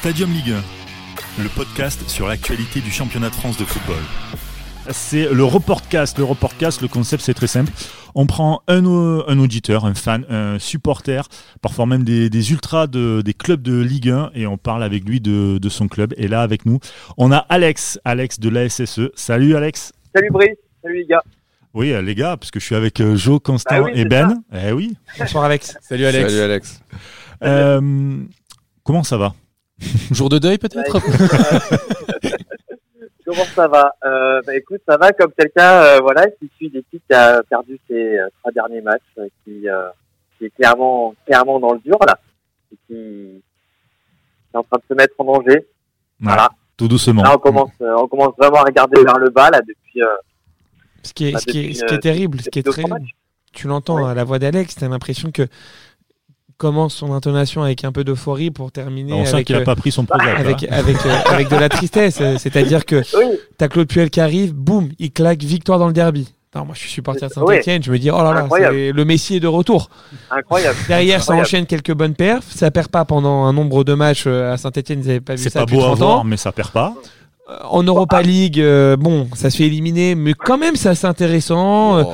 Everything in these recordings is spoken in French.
Stadium Ligue 1, le podcast sur l'actualité du championnat de France de football. C'est le reportcast. Le reportcast, le concept, c'est très simple. On prend un, un, auditeur, un fan, un supporter, parfois même des, ultras de, des clubs de Ligue 1 et on parle avec lui de, de, son club. Et là, avec nous, on a Alex, Alex de l'ASSE. Salut Alex. Salut Brice. Salut les gars. Oui, euh, les gars, parce que je suis avec euh, Joe, Constant Ah oui, et Ben. Eh oui. Bonsoir Alex. Salut Alex. Salut Alex. Euh, comment ça va? Jour de deuil peut-être Comment ça va euh, Bah écoute, ça va comme quelqu'un, euh, voilà, qui suit l'équipe qui a perdu ses euh, trois derniers matchs, euh, qui, euh, qui est clairement, clairement dans le dur là, et qui, qui est en train de se mettre en danger. Voilà. Tout doucement. Là, on commence, euh, on commence vraiment à regarder vers le bas là depuis. euh, Ce qui est, bah, ce qui est, depuis, ce qui est euh, terrible, ce qui est deux, très, trois matchs. tu l'entends Ouais. à la voix d'Alex, t'as l'impression que commence son intonation avec un peu d'euphorie pour terminer on sent avec, qu'il n'a euh, pas pris son programme. avec, avec, euh, avec de la tristesse. C'est-à-dire que Oui, t'as Claude Puel qui arrive, boum, il claque victoire dans le derby. Non, moi je suis supporter de Saint-Etienne, je me dis, oh là là, c'est le Messi est de retour. incroyable. Derrière, ça enchaîne quelques bonnes perfs, ça perd pas pendant un nombre de matchs euh, à Saint-Etienne, ils n'avaient pas vu C'est ça pas depuis beau à 30 voir, ans. mais ça perd pas. En Europa League, euh, bon, ça se fait éliminer, mais quand même, c'est assez intéressant. Euh,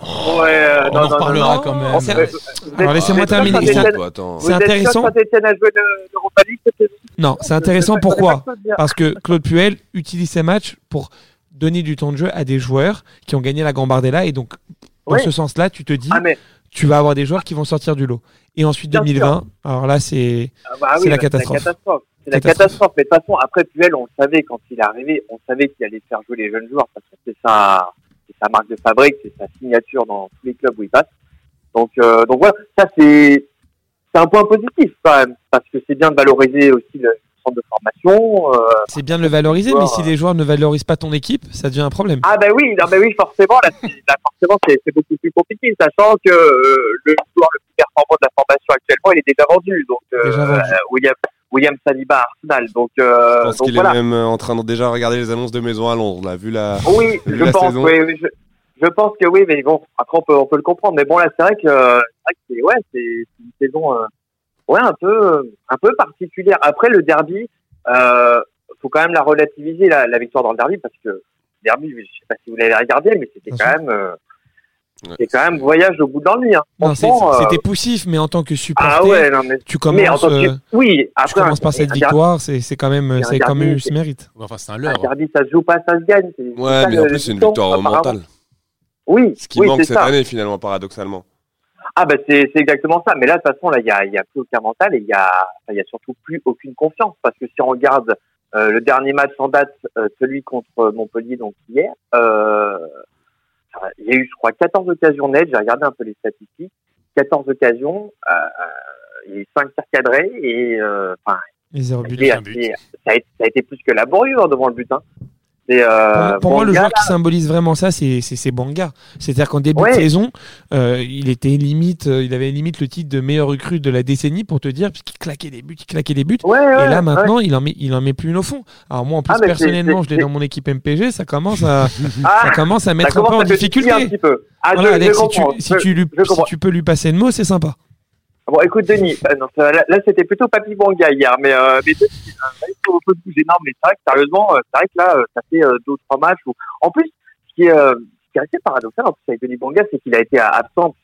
Oh, non. Ouais, euh, On non, en non, reparlera non. quand même. Vous êtes- Alors, laissez-moi terminer. C'est intéressant. Non, c'est intéressant. Pourquoi? Parce que Claude Puel utilise ses matchs pour donner du temps de jeu à des joueurs qui ont gagné la Gambardella. Et donc, dans ce sens-là, tu te dis, Ah mais tu vas avoir des joueurs qui vont sortir du lot. Et ensuite, Bien 2020, alors là, c'est. Ah bah oui, la bah, catastrophe. C'est la catastrophe. C'est la Catastrophe. catastrophe. Mais de toute façon, après Puel, on savait quand il est arrivé, on savait qu'il allait faire jouer les jeunes joueurs parce que c'est sa, c'est sa marque de fabrique, c'est sa signature dans tous les clubs où il passe. Donc, euh, donc voilà, ça c'est, c'est un point positif quand même parce que c'est bien de valoriser aussi le centre de formation. euh. C'est bien de le valoriser, mais si les joueurs ne valorisent pas ton équipe, ça devient un problème. Ah ben oui, non oui, forcément, là, forcément, c'est, beaucoup plus compliqué, sachant que euh, le joueur le plus performant de la formation actuellement, il est déjà vendu. Donc, euh, Déjà vendu. euh, William Saliba à Arsenal. Donc, euh, Je pense donc qu'il voilà. est même euh, en train de déjà regarder les annonces de maison à Londres, là, vu la. Oui, Vu je la pense, saison. oui, oui, je, je pense que oui, mais bon, après on peut, on peut le comprendre. Mais bon, là, c'est vrai que, euh, c'est vrai que c'est, ouais, c'est c'est une saison, euh, ouais, un peu, un peu particulière. Après le derby, euh, faut quand même la relativiser la, la victoire dans le derby parce que le derby, je sais pas si vous l'avez regardé, mais c'était Bien quand sûr. même, Ouais. c'était quand même voyage au bout. Hein. C'est- Franchement, euh, c'était poussif, mais en tant que supporter, ah ouais, non mais, tu mais en commences, tant que, euh, oui, tu après commences par un- cette un victoire, c'est c'est quand même, un c'est quand même derby, eu ce mérite. Enfin, c'est un Un leurre. derby, ça se joue pas, ça se gagne. c'est- c'est Ouais, ça, mais en plus, c'est une victoire mentale. Oui, Ce qui oui, manque c'est cette ça. année, finalement, paradoxalement. Ah bah c'est c'est exactement ça. Mais là de toute façon là il y a y a plus aucun mental et il y a enfin, il y a surtout plus aucune confiance parce que si on regarde euh, le dernier match en date, euh, celui contre Montpellier donc hier, euh, il y a eu je crois 14 occasions nettes. J'ai regardé un peu les statistiques. 14 occasions, euh, euh, il y a eu 5 tirs cadrés et euh, enfin Les zéro ça a but. été un but. assez- ça a été, ça a été plus que laborieux hein, devant le but. Hein. Euh, Pour, pour moi, le joueur qui symbolise vraiment ça, c'est Banga. C'est-à-dire qu'en début Ouais. de saison, euh, il était limite, euh, il avait limite le titre de meilleur recrue de la décennie pour te dire, puisqu'il claquait des buts, il claquait des buts. Ouais, ouais, Et là maintenant, il en met, il en met plus une au fond. Alors moi, en plus Ah, personnellement, je l'ai dans mon équipe MPG, ça commence à, Ah, ça commence à mettre un peu en difficulté. un petit peu. Ah, Voilà, je, Alex, je si tu, comprends. si, Je- tu lui, je si comprends. tu peux lui passer le mot, c'est sympa. Bon, écoute, Denis, euh, là, là, c'était plutôt Papy Banga hier, mais, euh, mais Denis, euh, mais c'est vrai que sérieusement, euh, c'est vrai que là, ça fait deux ou trois matchs où, en plus, ce qui est, euh, ce qui est assez paradoxal, en plus, avec Denis Banga, c'est qu'il a été absent.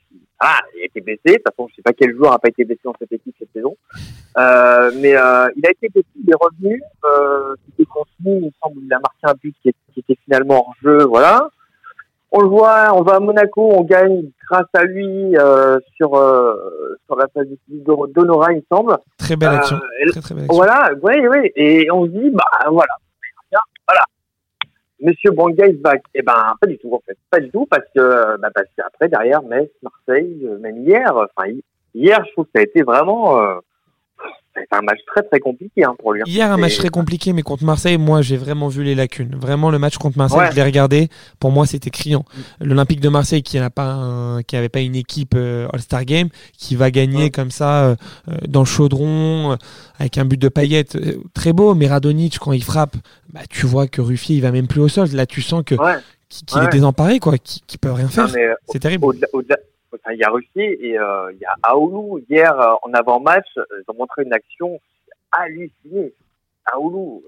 Ah, il a été blessé. De toute façon, je sais pas quel joueur n'a pas été blessé dans cette équipe cette saison. Euh, mais euh, il a été blessé, il est revenu, euh, il était contenu, il me semble, il a marqué un but qui, qui était finalement hors jeu, voilà. On le voit, on va à Monaco, on gagne grâce à lui euh, sur euh, sur la phase d'Honora, il me semble. Très belle Euh, action. et- Très très belle action. voilà, oui, oui. Et on se dit, bah voilà, voilà. Monsieur Banga is back. Eh ben, pas du tout en fait, pas du tout parce que bah, parce qu'après derrière Metz, Marseille, euh, même hier, enfin hi- hier, je trouve que ça a été vraiment été un match très très compliqué hein, pour lui. Hier, un match très compliqué, mais contre Marseille, moi, j'ai vraiment vu les lacunes. Vraiment, le match contre Marseille, Ouais. je l'ai regardé. Pour moi, c'était criant. L'Olympique de Marseille, qui n'a pas, un- qui avait pas une équipe euh, All-Star Game, qui va gagner Ouais. comme ça euh, euh, dans le chaudron, euh, avec un but de paillette très beau. Mais Radonic, quand il frappe, bah, tu vois que Ruffier, il va même plus au sol. Là, tu sens que Ouais. qu'il est désemparé, quoi, qu'il qu'il peut rien faire. C'est terrible. au-delà, enfin, il y a Russie et euh, il y a Aoulou. Hier, euh, en avant-match, euh, ils ont montré une action halluciné. À Oulu,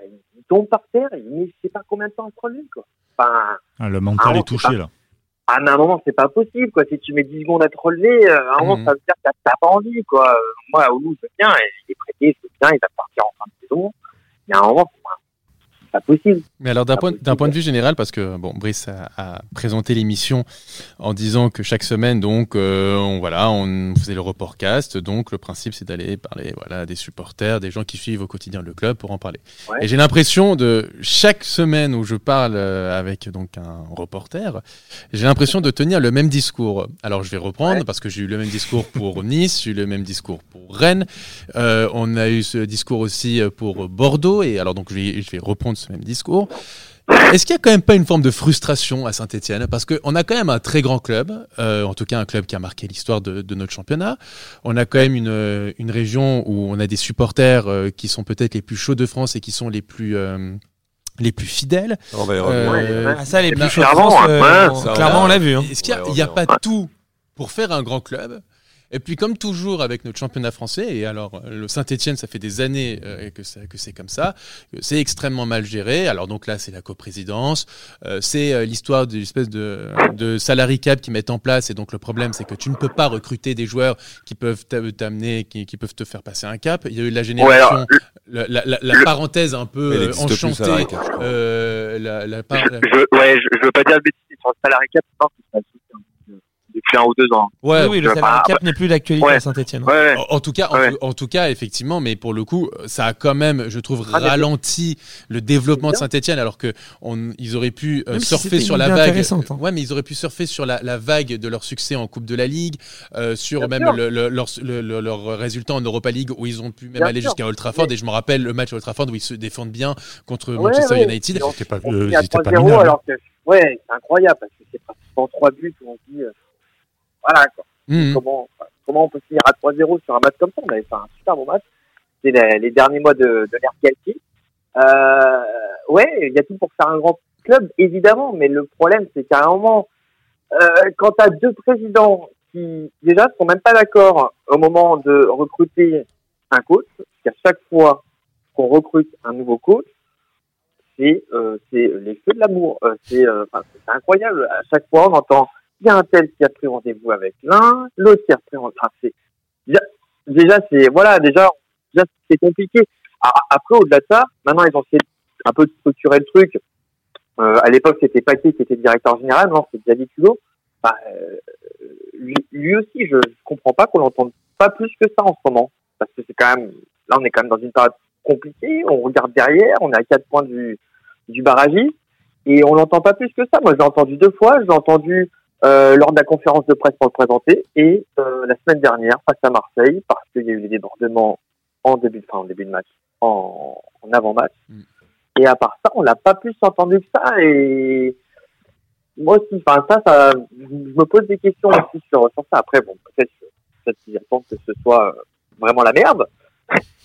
euh, il tombe par terre, il met je sais pas combien de temps à se relever, quoi. Enfin, Ah, le mental est touché là. ah, mais à un moment, c'est pas possible, quoi. Si tu mets 10 secondes à te relever, à un moment, Mhm. ça veut dire que t'as- pas envie, quoi. Moi, à Oulu, c'est bien, il est prêté, c'est bien, il va partir en fin de saison. Mais à un moment, pas, possible. Mais alors d'un point, point de vue général, parce que bon, Brice a, a présenté l'émission en disant que chaque semaine, donc, euh, on, voilà, on faisait le reportcast. Donc le principe, c'est d'aller parler, voilà, des supporters, des gens qui suivent au quotidien le club pour en parler. Ouais. Et j'ai l'impression de chaque semaine où je parle euh, avec donc un reporter, j'ai l'impression de tenir le même discours. Alors je vais reprendre Ouais. parce que j'ai eu le même discours pour Nice, j'ai eu le même discours pour Rennes. Euh, on a eu ce discours aussi pour Bordeaux et alors donc je vais, je vais reprendre ce même discours. Est-ce qu'il y a quand même pas une forme de frustration à Saint-Etienne Parce qu'on a quand même un très grand club, euh, en tout cas un club qui a marqué l'histoire de, de notre championnat. On a quand même une, une région où on a des supporters euh, qui sont peut-être les plus chauds de France et qui sont les plus, euh, les plus fidèles. On va y revenir. Euh, Ouais, Ah, ça, les bah, plus chauds de clairement, France, euh, clairement, on l'a vu. hein. Est-ce qu'il n'y a, ouais, pas tout pour faire un grand club? Et puis comme toujours avec notre championnat français, et alors euh, le Saint-Etienne, ça fait des années euh, que, ça- que c'est comme ça, que c'est extrêmement mal géré. Alors donc là, c'est la coprésidence, euh, c'est euh, l'histoire d'une espèce de, de salary cap qu'ils mettent en place. Et donc le problème, c'est que tu ne peux pas recruter des joueurs qui peuvent t'a- t'amener, qui, qui peuvent te faire passer un cap. Il y a eu la Ouais, génération, alors, la, la- la- la parenthèse un peu euh, plus, enchantée. salary cap, je crois. euh, la, la par- la- je, ouais, je, je veux pas dire le bêtise sur le salarié cap, non, c'est pas le souci, hein, depuis un ou deux ans. ouais, oui, oui, le salarié cap n'est plus d'actualité ouais. à Saint-Etienne. Ouais, ouais. En, en tout cas, en, Ouais. tout- en tout cas, effectivement, mais pour le coup, ça a quand même, je trouve, Ah, ralenti le développement de Saint-Etienne, alors que on, ils auraient pu euh, si surfer sur la vague. hein. Ouais, mais ils auraient pu surfer sur la, la vague de leur succès en Coupe de la Ligue, euh, sur Bien même le, le- leur, le- le- leur résultat en Europa League où ils ont pu même Bien aller jusqu'à Old Trafford. Et je me rappelle le match à Old Trafford où ils se défendent bien contre Manchester ouais. United. C'était pas, euh, pas 3-0 minable. alors que, ouais, c'est incroyable parce que c'est pratiquement 3 buts où on dit, euh, voilà, quoi. Mhm. comment, comment on peut finir à 3-0 sur un match comme ça? On avait fait un super bon match. C'est les, les derniers mois de, de l'ère Galtier. Euh, ouais, il y a tout pour faire un grand club, évidemment, mais le problème, c'est qu'à un moment, euh, quand tu as deux présidents qui, déjà, sont même pas d'accord au moment de recruter un coach, parce qu'à chaque fois qu'on recrute un nouveau coach, c'est euh, c'est les feux de l'amour. Euh, c'est euh, enfin, c'est incroyable. À chaque fois, on entend il y a un tel qui a pris rendez-vous avec l'un, l'autre qui a pris rendez-vous. Déjà, c'est voilà, déjà, déjà c'est compliqué. Après, au-delà de ça, maintenant ils ont essayé un peu de structurer le truc. Euh, à l'époque, c'était Paquet qui était directeur général, non, c'est Xavier Culot. Bah, euh, lui, aussi, je, je comprends pas qu'on l'entende pas plus que ça en ce moment, parce que c'est quand même, là, on est quand même dans une période compliquée. On regarde derrière, on est à quatre points du du barragiste et on l'entend pas plus que ça. Moi, je l'ai entendu deux fois. Je l'ai entendu euh, lors de la conférence de presse pour le présenter et euh, la semaine dernière face à Marseille parce qu'il y a eu des débordements en début de, enfin, en début de match, en, en avant-match. Mm. Et à part ça, on l'a pas plus entendu que ça et moi aussi, enfin ça, ça, je me pose des questions aussi sur, sur ça. Après, bon, peut-être peut-être qu'ils attendent que ce soit euh, vraiment la merde.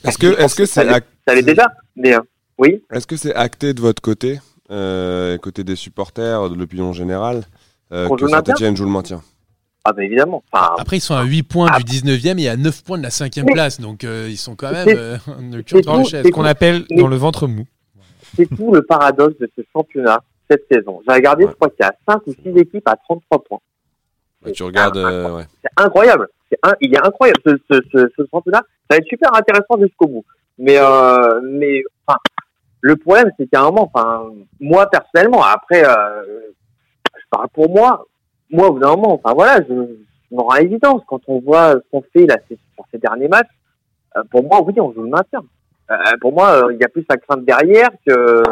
Est-ce que est-ce que c'est Ça l'est déjà, mais euh, oui. est-ce que c'est acté de votre côté, côté des supporters, de l'opinion générale, que le maintien Saint-Etienne joue le maintien Ah ben évidemment. Enfin, Après, ils sont à 8 points du 19e et à 9 points de la 5e Mais- place. Donc, euh, ils sont quand même euh, le c'est Ce qu'on appelle Mais- dans le ventre mou. c'est tout le paradoxe de ce championnat cette saison. J'ai regardé, Ouais. je crois qu'il y a 5 ou 6 équipes à 33 points. Bah, Tu regardes, euh, ouais. C'est incroyable. C'est un, il est incroyable ce, ce, ce, ce championnat. Ça va être super intéressant jusqu'au bout. Mais, euh, mais enfin, le problème, c'est qu'à un moment, enfin, moi personnellement, après, euh, pour moi. Moi, au bout d'un moment, enfin voilà, je, je me rends à l'évidence quand on voit ce qu'on fait là sur ces derniers matchs. euh, pour moi, oui, on joue le maintien. Euh, pour moi, euh, il y a plus à craindre derrière que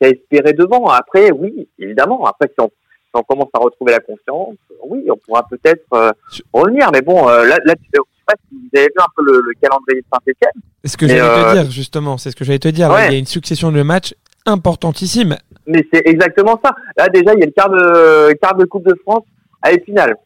qu'à espérer devant. Après, oui, évidemment. Après, si on, si on commence à retrouver la confiance, oui, on pourra peut-être revenir. Mais bon, là, là, je sais pas si vous avez vu un peu le, le calendrier de Saint-Etienne. C'est ce que j'allais te dire, justement. C'est ce que j'allais te dire. Ouais. Il y a une succession de matchs importantissimes. Mais c'est exactement ça. Là, déjà, il y a le quart de, quart de Coupe de France à finale.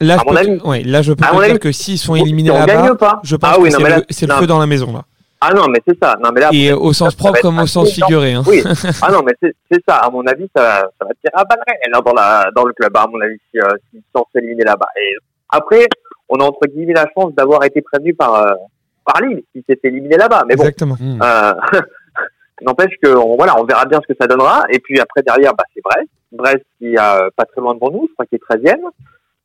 Là, À je mon peux, avis. te- ouais, là, je peux À te mon dire avis. que s'ils sont éliminés là-bas, pas. je pense Ah oui, que c'est le, c'est le feu dans la maison. Là. Ah non, mais c'est ça. Non, mais là, Et au sens ça propre comme au sens figuré. Hein. Oui. Ah non, mais c'est c'est ça. À mon avis, ça, ça va tirer à balles réelles, hein, dans la dans le club. À mon avis, si, euh, s'ils sont éliminés là-bas. Et après, on a entre guillemets la chance d'avoir été prévenu par euh, par Lille qui s'est éliminé là-bas. Mais bon, Exactement. Hmm. euh, n'empêche que on, voilà, on verra bien ce que ça donnera. Et puis après derrière, bah, c'est Brest, Brest qui est euh, pas très loin devant nous, je crois qu'il est 13e.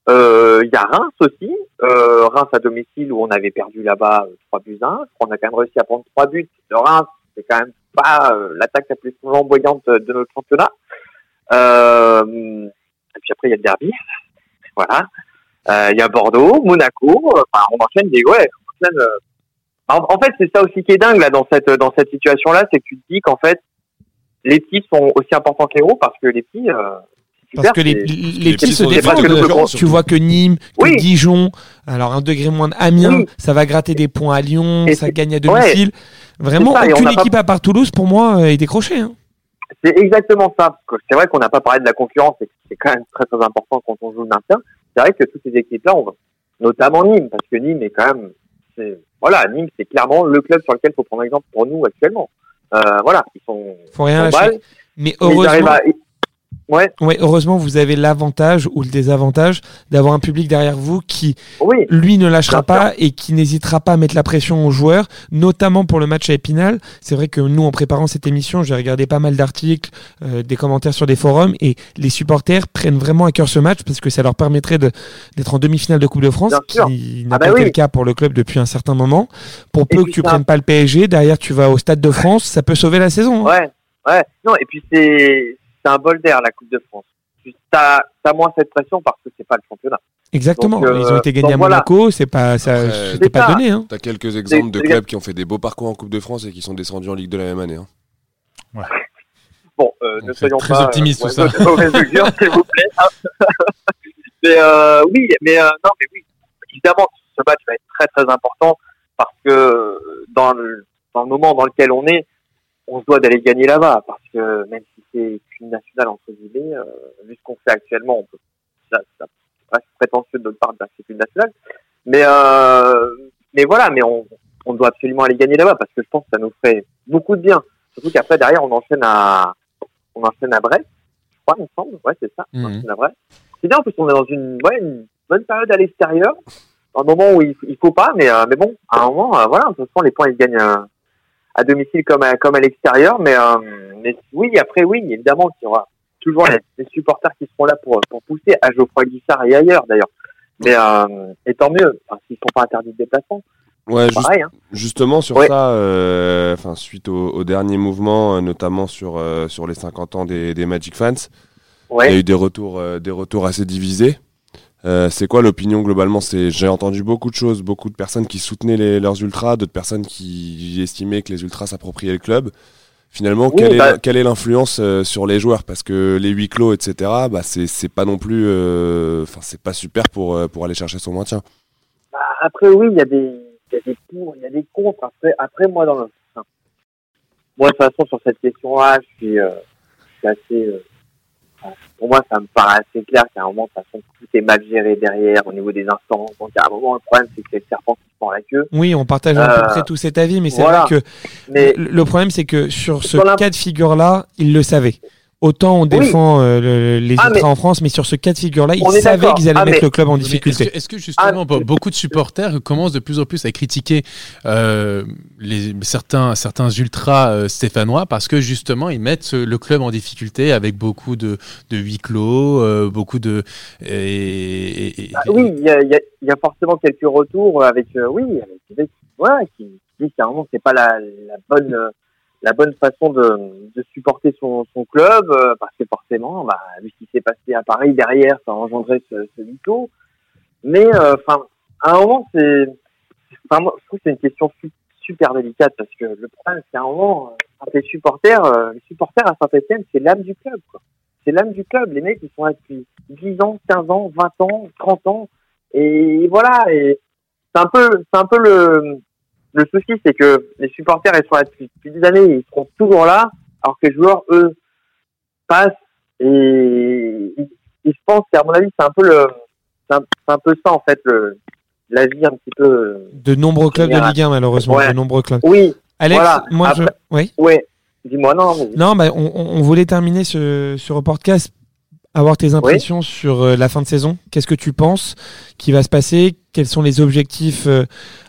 Euh, Il y a Reims aussi, euh, Reims à domicile où on avait perdu là-bas euh, 3 buts à 1. Je crois qu'on a quand même réussi à prendre 3 buts de Reims. C'est quand même pas euh, l'attaque la plus flamboyante de notre championnat. Euh, et puis après il y a le derby, voilà. Euh, Il y a Bordeaux, Monaco. Enfin, on enchaîne des ouais. On enchaîne, euh, en, en fait, c'est ça aussi qui est dingue là dans cette dans cette situation-là, c'est que tu te dis qu'en fait les petits sont aussi importants que les gros parce que les petits. Euh, Parce que les, les petits se défendent. Tu vois que Nîmes, que Oui. Dijon, alors un degré moins d'Amiens, Oui. ça va gratter des points à Lyon, Et ça gagne à domicile. Vraiment, C'est ça, aucune n'a pas- équipe à part Toulouse, pour moi, euh, est décrochée. hein. C'est exactement ça. C'est vrai qu'on n'a pas parlé de la concurrence et c'est quand même très très important quand on joue le maintien. C'est vrai que toutes ces équipes-là, on notamment Nîmes, parce que Nîmes est quand même, c'est, voilà, Nîmes c'est clairement le club sur lequel il faut prendre exemple pour nous actuellement. Euh, voilà, ils sont Faut rien balle, Mais ils heureusement, ouais, ouais, heureusement, vous avez l'avantage ou le désavantage d'avoir un public derrière vous qui, oui, lui, ne lâchera pas et qui n'hésitera pas à mettre la pression aux joueurs, notamment pour le match à Épinal. C'est vrai que nous, en préparant cette émission, j'ai regardé pas mal d'articles, euh, des commentaires sur des forums et les supporters prennent vraiment à cœur ce match parce que ça leur permettrait de- d'être en demi-finale de Coupe de France, Bien qui n'a Ah bah pas été le cas pour le club depuis un certain moment. Pour peu que tu ça- prennes pas le PSG, derrière tu vas au Stade de France, ça peut sauver la saison. hein. ouais, ouais. Non, et puis c'est, c'est un bol d'air la Coupe de France. Tu as, moins cette pression parce que c'est pas le championnat. Exactement. Donc, euh, Ils ont été gagnés donc à voilà. Monaco, c'est pas, ça, Après, pas ça. donné. Hein. T'as quelques exemples de clubs qui ont fait des beaux parcours en Coupe de France et qui sont descendus en Ligue de la même année. hein. Bon, euh, ne soyons très pas optimiste, euh, tout ça. de mauvaise augure, s'il vous plaît. mais euh, oui, mais euh, non, mais oui, évidemment, ce match va être très très important parce que dans le, dans le moment dans lequel on est, on se doit d'aller gagner là-bas parce que même si c'est une nationale entre guillemets, euh, vu ce qu'on fait actuellement, on peut, ça, ça presque prétentieux de notre part de une nationale, mais euh, mais voilà, mais on, on doit absolument aller gagner là-bas parce que je pense que ça nous ferait beaucoup de bien. Surtout qu'après derrière on enchaîne à on enchaîne à Brest, je crois, il me semble. Ouais, c'est ça. On Mhm. enchaîne à Brest. C'est bien, en plus, on est dans une, ouais, une bonne période à l'extérieur. Un moment où il, il faut pas, mais, euh, mais bon, à un moment, euh, voilà, de toute façon, les points, ils gagnent euh, à domicile comme à, comme à l'extérieur. Mais, euh, mais oui, après, oui, évidemment qu'il y aura toujours les, les supporters qui seront là pour, pour pousser à Geoffroy Guichard et ailleurs, d'ailleurs. Mais, euh, et tant mieux, parce qu'ils sont pas interdits de déplacement. Ouais, juste- Pareil, hein. justement sur Ouais. ça, euh, enfin suite au, au dernier mouvement, notamment sur euh, sur les 50 ans des, des Magic Fans, il y a eu des retours euh, des retours assez divisés. Euh, c'est quoi l'opinion globalement? C'est j'ai entendu beaucoup de choses, beaucoup de personnes qui soutenaient les- leurs ultras, d'autres personnes qui estimaient que les ultras s'appropriaient le club. Finalement, Oui, quelle, est, bah- quelle est l'influence euh, sur les joueurs? Parce que les huis clos, etc. Bah c'est c'est pas non plus, euh, enfin c'est pas super pour pour aller chercher son maintien. Bah, après, oui, il y a des, il y a des pour, il y a des contre. Après, après, moi, dans le, enfin, moi, de toute façon, sur cette question-là, je suis, je suis assez, pour moi, ça me paraît assez clair qu'à un moment, de toute façon, tout est mal géré derrière, au niveau des instances. Donc, à un moment, le problème, c'est que c'est le serpent qui se prend la queue. Oui, on partage à peu Euh, près tout cet avis, mais c'est voilà. vrai que Mais, le, problème, c'est que sur ce cas de figure-là, ils le savaient. Autant on défend euh, le- les Ah, ultras mais- en France, mais sur ce cas de figure-là, ils savaient qu'ils allaient Ah, mettre mais- le club en Est-ce difficulté. que, est-ce que justement, Ah, beaucoup de supporters commencent de plus en plus à critiquer euh, les, certains, certains ultras euh, stéphanois parce que justement ils mettent le club en difficulté avec beaucoup de, de huis clos, euh, beaucoup de. Et, et- et- bah, oui, il y a, y, y forcément quelques retours avec, euh, oui, avec des mecs qui, voilà, qui, qui disent qu'à un moment, c'est pas la, la bonne, euh, la bonne façon de, de supporter son, son club, euh, parce que forcément, bah, vu ce qui s'est passé à Paris derrière, ça a engendré ce, ce clos. Mais, euh, enfin, à un moment, c'est, enfin, je trouve que c'est une question su- super délicate parce que le problème, c'est à un moment, euh, quand les supporters, euh, les supporters à Saint-Etienne, c'est l'âme du club. C'est l'âme du club. Les mecs, ils sont là depuis 10 ans, 15 ans, 20 ans, 30 ans. Et voilà. Et c'est un peu, c'est un peu le, le souci, c'est que les supporters, ils sont là depuis, depuis des années, ils seront toujours là, alors que les joueurs, eux, passent et, et je pense qu'à mon avis, c'est un peu le, c'est un, peu ça, en fait, le, la vie un petit peu, De nombreux clubs de. Ligue 1, malheureusement. Ouais. De nombreux clubs. oui, Alex, Voilà. moi, je... Oui ouais. Dis-moi, non, mais Non, bah, on, voulait terminer ce, ce reportcast avoir tes impressions sur euh, la fin de saison? Qu'est-ce que tu penses qui va se passer? Quels sont les objectifs euh,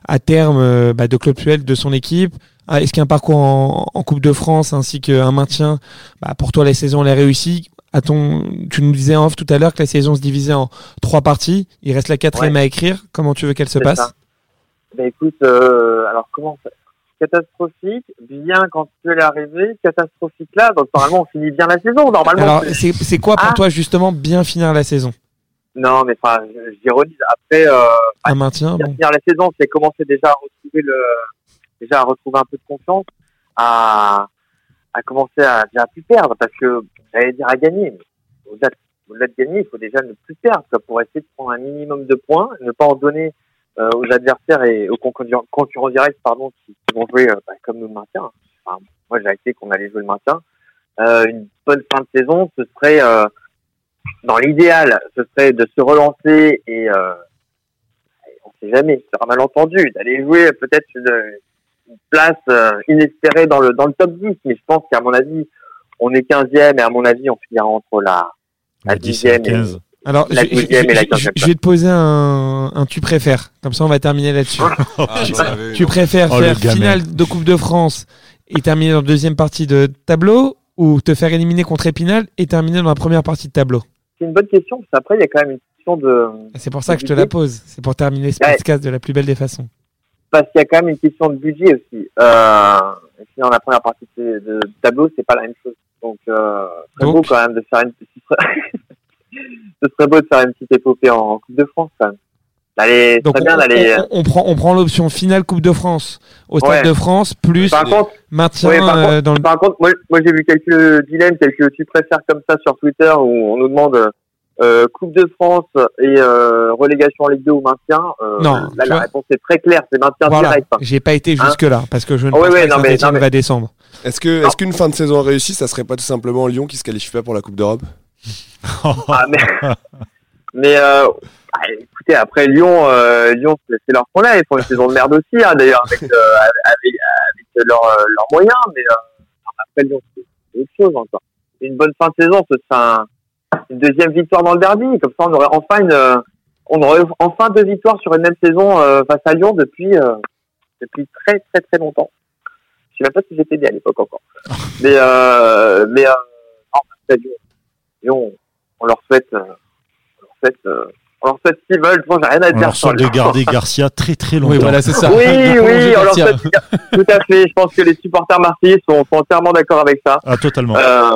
à terme euh, bah, de Claude Puel, de son équipe? Ah, Est-ce qu'il y a un parcours en, en Coupe de France ainsi qu'un maintien? Bah, Pour toi, la saison elle est réussie. À ton, tu nous disais en off tout à l'heure que la saison se divisait en trois parties. Il reste la quatrième à écrire. Comment tu veux qu'elle se passe? ça. Ben écoute, euh, alors comment Catastrophique, bien quand tu es arrivé, catastrophique là, donc normalement on finit bien la saison, normalement. Alors, c'est c'est quoi pour Ah. toi justement bien finir la saison? Non, mais enfin, j'ironise. Après, euh, Un maintien bien bon. finir la saison, c'est commencer déjà à retrouver le, déjà à retrouver un peu de confiance, à, à commencer à déjà plus perdre, parce que j'allais dire à gagner. mais Au-delà de, au-delà de gagner, il faut déjà ne plus perdre, quoi, pour essayer de prendre un minimum de points, ne pas en donner euh, aux adversaires et aux concurrents, concurrents directs, pardon, qui, qui vont jouer euh, bah, comme le maintien. Enfin, moi, j'ai acté qu'on allait jouer le maintien. Euh, une bonne fin de saison, ce serait, euh, dans l'idéal, ce serait de se relancer et euh, on sait jamais, sur un malentendu, d'aller jouer peut-être une, une place inespérée dans le dans le top 10. Mais je pense qu'à mon avis, on est 15e et à mon avis, on finira entre la, la La 10 et la 10e et, 15. Alors, La je, je- douzième et la je- je- quinzième je vais te poser un, un tu préfères. Comme ça, on va terminer là-dessus. Ah, tu préfères Oh, faire finale de Coupe de France et terminer dans la deuxième partie de tableau ou te faire éliminer contre Épinal et terminer dans la première partie de tableau? C'est une bonne question, parce qu'après, il y a quand même une question de... C'est pour ça que je te la pose. C'est pour terminer ce Ouais. podcast de la plus belle des façons. Parce qu'il y a quand même une question de budget aussi. Euh, puis dans la première partie de, de tableau, c'est pas la même chose. Donc, euh, Donc- beau quand même de faire une serait- ce serait beau de faire une petite épopée en Coupe de France, quand même. D'aller, Donc, très on, bien d'aller... euh, on- on prend, on prend l'option finale Coupe de France au Stade Ouais. de France plus Par contre, maintien Ouais, par euh, contre- dans le. Par contre, moi, moi j'ai vu quelques dilemmes, quelques tu préfères comme ça sur Twitter où on nous demande euh, Coupe de France et euh, relégation en Ligue 2 ou maintien. Euh, Non, là, la vois. réponse est très claire, c'est maintien Voilà, direct. hein. j'ai pas été jusque là parce que je ne ouais, pense ouais, pas que non, mais- non, mais- va descendre. Est-ce que est-ce qu'une fin de saison réussie, ça serait pas tout simplement Lyon qui se qualifie pas pour la Coupe d'Europe? Ah, mais euh, ah, écoutez, après Lyon, euh, Lyon c'est leur problème. Ils font une saison de merde aussi, hein, d'ailleurs, avec, euh, avec, avec leurs moyens. Mais après Lyon, c'est autre chose encore. Une bonne fin de saison, ce sera un- une deuxième victoire dans le derby. Comme ça, on aurait enfin une, on aurait enfin deux victoires sur une même saison face à Lyon depuis depuis très très très longtemps. Je sais même pas si j'étais né à l'époque encore. Mais mais non, Lyon, on leur souhaite, euh, on leur souhaite, euh, on leur souhaite ce qu'ils veulent. J'ai rien à On dire. leur sur souhaite de garder Garcia très très longtemps. Oui, voilà, c'est ça. Oui, De on leur souhaite tout à fait. Je pense que les supporters marseillais sont, sont entièrement d'accord avec ça. Ah, totalement. Euh,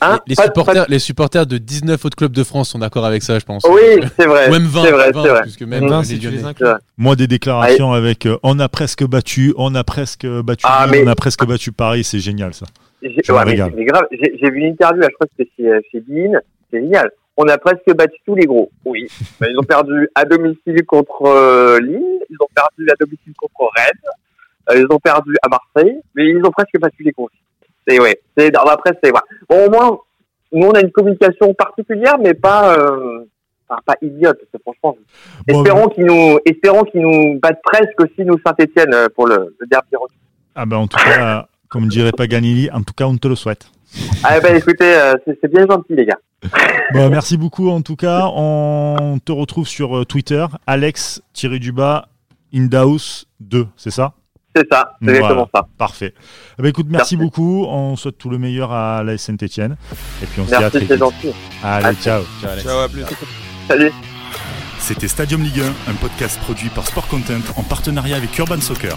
hein, les, pas- supporters, les supporters de 19 autres clubs de France sont d'accord avec ça, je pense. oui, c'est vrai. Ou même 20, c'est vrai, 20, c'est vrai. puisque même 20 les si tu les Lyonnais. inclus. Moi, des déclarations avec euh, on a presque battu, on a presque battu, Ah, Lille, mais- on a presque battu Paris, c'est génial ça. J'ai ouais, grave, j'ai vu une interview, là, je crois que c'était chez, chez Bein, c'est génial. On a presque battu tous les gros. Oui. Mais ils ont perdu à domicile contre euh, Lille, ils ont perdu à domicile contre Rennes, euh, ils ont perdu à Marseille, mais ils ont presque battu les gros. C'est ouais. C'est après c'est ouais. Bon au moins nous on a une communication particulière, mais pas euh, enfin, pas idiote. parce que franchement, Bon, espérons qu'ils nous espérons qu'ils nous battent presque aussi nous Saint-Étienne pour le, le derby retour. Ah ben en tout cas, comme dirait Paganini, en tout cas on te le souhaite. Ah ben écoutez, euh, c'est bien gentil les gars. Bon, merci beaucoup en tout cas. On te retrouve sur euh, Twitter, Alex-du-bas Indaus 2, c'est ça? C'est ça, c'est Voilà. exactement ça. Parfait. Eh ben, écoute, merci, Merci. beaucoup. On souhaite tout le meilleur à la Saint-Etienne. Et puis on se dit à Merci, très vite. gentil. Allez, Merci. ciao. Ciao, Alex. Ciao, à plus. Salut. C'était Stadium Ligue 1, un podcast produit par Sport Content en partenariat avec Urban Soccer.